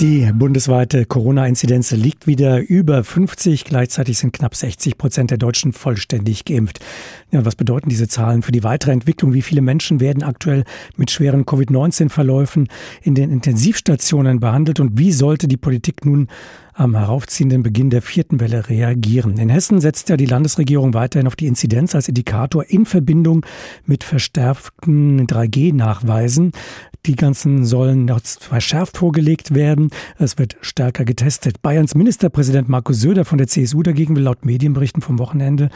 Die bundesweite Corona-Inzidenz liegt wieder über 50. Gleichzeitig sind knapp 60 Prozent der Deutschen vollständig geimpft. Ja, was bedeuten diese Zahlen für die weitere Entwicklung? Wie viele Menschen werden aktuell mit schweren Covid-19-Verläufen in den Intensivstationen behandelt? Und wie sollte die Politik nun am heraufziehenden Beginn der vierten Welle reagieren. In Hessen setzt ja die Landesregierung weiterhin auf die Inzidenz als Indikator in Verbindung mit verstärkten 3G-Nachweisen. Die ganzen sollen noch verschärft vorgelegt werden. Es wird stärker getestet. Bayerns Ministerpräsident Markus Söder von der CSU dagegen will laut Medienberichten vom Wochenende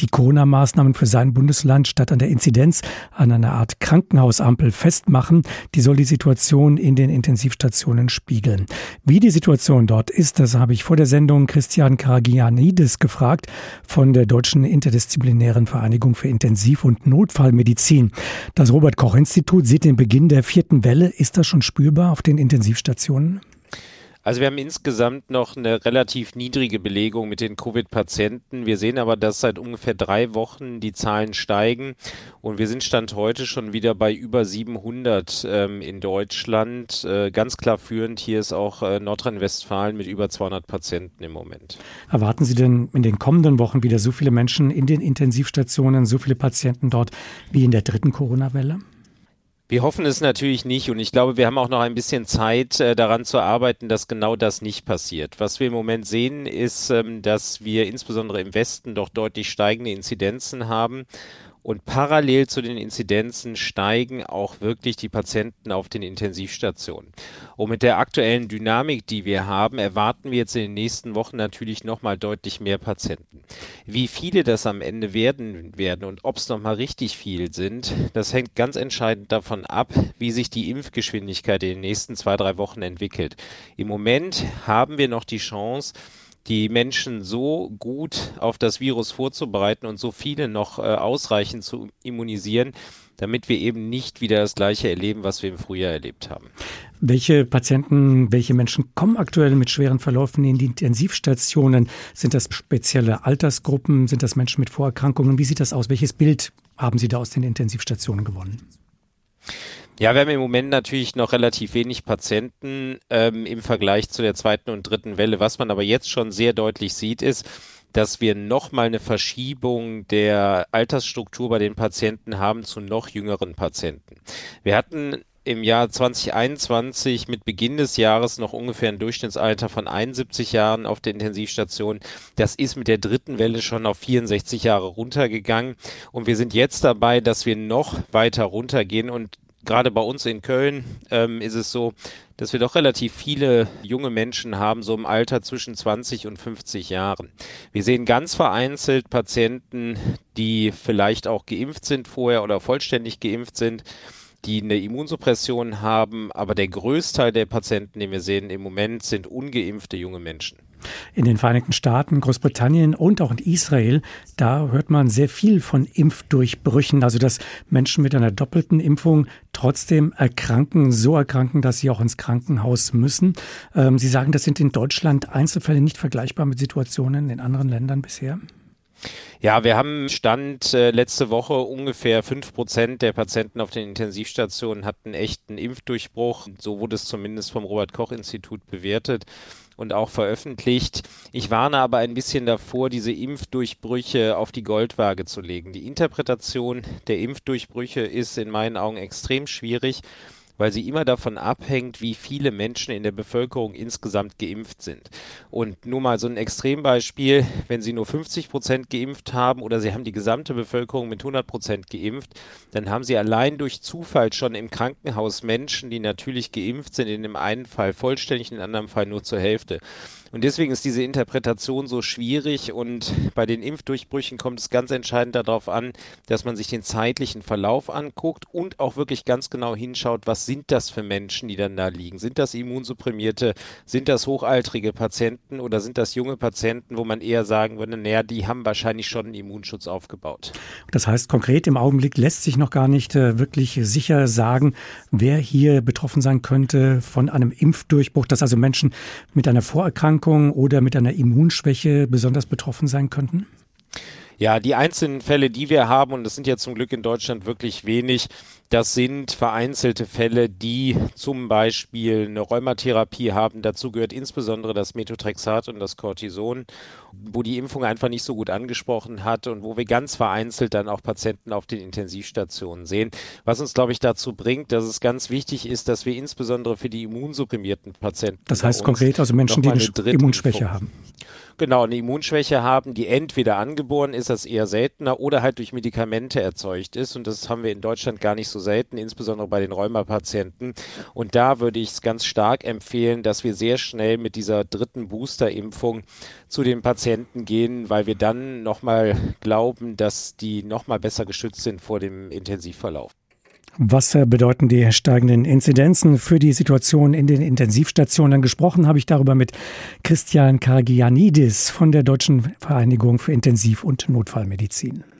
die Corona-Maßnahmen für sein Bundesland statt an der Inzidenz an einer Art Krankenhausampel festmachen. Die soll die Situation in den Intensivstationen spiegeln. Wie die Situation dort ist, das habe ich vor der Sendung Christian Karagianidis gefragt von der Deutschen Interdisziplinären Vereinigung für Intensiv- und Notfallmedizin. Das Robert Koch Institut sieht den Beginn der vierten Welle. Ist das schon spürbar auf den Intensivstationen? Also wir haben insgesamt noch eine relativ niedrige Belegung mit den Covid-Patienten. Wir sehen aber, dass seit ungefähr drei Wochen die Zahlen steigen und wir sind Stand heute schon wieder bei über 700 ähm, in Deutschland. Äh, ganz klar führend hier ist auch äh, Nordrhein-Westfalen mit über 200 Patienten im Moment. Erwarten Sie denn in den kommenden Wochen wieder so viele Menschen in den Intensivstationen, so viele Patienten dort wie in der dritten Corona-Welle? Wir hoffen es natürlich nicht und ich glaube, wir haben auch noch ein bisschen Zeit äh, daran zu arbeiten, dass genau das nicht passiert. Was wir im Moment sehen, ist, ähm, dass wir insbesondere im Westen doch deutlich steigende Inzidenzen haben und parallel zu den Inzidenzen steigen auch wirklich die Patienten auf den Intensivstationen. Und mit der aktuellen Dynamik, die wir haben, erwarten wir jetzt in den nächsten Wochen natürlich nochmal deutlich mehr Patienten. Wie viele das am Ende werden werden und ob es nochmal richtig viel sind, das hängt ganz entscheidend davon ab, wie sich die Impfgeschwindigkeit in den nächsten zwei, drei Wochen entwickelt. Im Moment haben wir noch die Chance, die Menschen so gut auf das Virus vorzubereiten und so viele noch äh, ausreichend zu immunisieren, damit wir eben nicht wieder das Gleiche erleben, was wir im Frühjahr erlebt haben. Welche Patienten, welche Menschen kommen aktuell mit schweren Verläufen in die Intensivstationen? Sind das spezielle Altersgruppen? Sind das Menschen mit Vorerkrankungen? Wie sieht das aus? Welches Bild haben Sie da aus den Intensivstationen gewonnen? Ja, wir haben im Moment natürlich noch relativ wenig Patienten ähm, im Vergleich zu der zweiten und dritten Welle. Was man aber jetzt schon sehr deutlich sieht, ist, dass wir nochmal eine Verschiebung der Altersstruktur bei den Patienten haben zu noch jüngeren Patienten. Wir hatten im Jahr 2021 mit Beginn des Jahres noch ungefähr ein Durchschnittsalter von 71 Jahren auf der Intensivstation. Das ist mit der dritten Welle schon auf 64 Jahre runtergegangen. Und wir sind jetzt dabei, dass wir noch weiter runtergehen und gerade bei uns in Köln ähm, ist es so, dass wir doch relativ viele junge Menschen haben, so im Alter zwischen 20 und 50 Jahren. Wir sehen ganz vereinzelt Patienten, die vielleicht auch geimpft sind vorher oder vollständig geimpft sind die eine Immunsuppression haben, aber der Größteil der Patienten, den wir sehen im Moment, sind ungeimpfte junge Menschen. In den Vereinigten Staaten, Großbritannien und auch in Israel, da hört man sehr viel von Impfdurchbrüchen, also dass Menschen mit einer doppelten Impfung trotzdem erkranken, so erkranken, dass sie auch ins Krankenhaus müssen. Ähm, sie sagen, das sind in Deutschland Einzelfälle nicht vergleichbar mit Situationen in anderen Ländern bisher? Ja, wir haben Stand äh, letzte Woche ungefähr fünf Prozent der Patienten auf den Intensivstationen hatten echten Impfdurchbruch. So wurde es zumindest vom Robert Koch Institut bewertet und auch veröffentlicht. Ich warne aber ein bisschen davor, diese Impfdurchbrüche auf die Goldwaage zu legen. Die Interpretation der Impfdurchbrüche ist in meinen Augen extrem schwierig weil sie immer davon abhängt, wie viele Menschen in der Bevölkerung insgesamt geimpft sind. Und nur mal so ein Extrembeispiel, wenn Sie nur 50 Prozent geimpft haben oder Sie haben die gesamte Bevölkerung mit 100 Prozent geimpft, dann haben Sie allein durch Zufall schon im Krankenhaus Menschen, die natürlich geimpft sind, in dem einen Fall vollständig, in dem anderen Fall nur zur Hälfte. Und deswegen ist diese Interpretation so schwierig und bei den Impfdurchbrüchen kommt es ganz entscheidend darauf an, dass man sich den zeitlichen Verlauf anguckt und auch wirklich ganz genau hinschaut, was sind das für Menschen, die dann da liegen? Sind das Immunsupprimierte? Sind das hochaltrige Patienten oder sind das junge Patienten, wo man eher sagen würde, naja, die haben wahrscheinlich schon einen Immunschutz aufgebaut? Das heißt, konkret im Augenblick lässt sich noch gar nicht äh, wirklich sicher sagen, wer hier betroffen sein könnte von einem Impfdurchbruch, dass also Menschen mit einer Vorerkrankung Erkrankung oder mit einer Immunschwäche besonders betroffen sein könnten? Ja, die einzelnen Fälle, die wir haben, und das sind ja zum Glück in Deutschland wirklich wenig, Das sind vereinzelte Fälle, die zum Beispiel eine Rheumatherapie haben. Dazu gehört insbesondere das Methotrexat und das Cortison, wo die Impfung einfach nicht so gut angesprochen hat und wo wir ganz vereinzelt dann auch Patienten auf den Intensivstationen sehen. Was uns, glaube ich, dazu bringt, dass es ganz wichtig ist, dass wir insbesondere für die immunsupprimierten Patienten. Das heißt konkret also Menschen, die eine Immunschwäche haben genau eine Immunschwäche haben, die entweder angeboren ist, das eher seltener, oder halt durch Medikamente erzeugt ist. Und das haben wir in Deutschland gar nicht so selten, insbesondere bei den Rheumapatienten. Und da würde ich es ganz stark empfehlen, dass wir sehr schnell mit dieser dritten Boosterimpfung zu den Patienten gehen, weil wir dann nochmal glauben, dass die nochmal besser geschützt sind vor dem Intensivverlauf. Was bedeuten die steigenden Inzidenzen für die Situation in den Intensivstationen? Gesprochen habe ich darüber mit Christian Kargianidis von der Deutschen Vereinigung für Intensiv- und Notfallmedizin.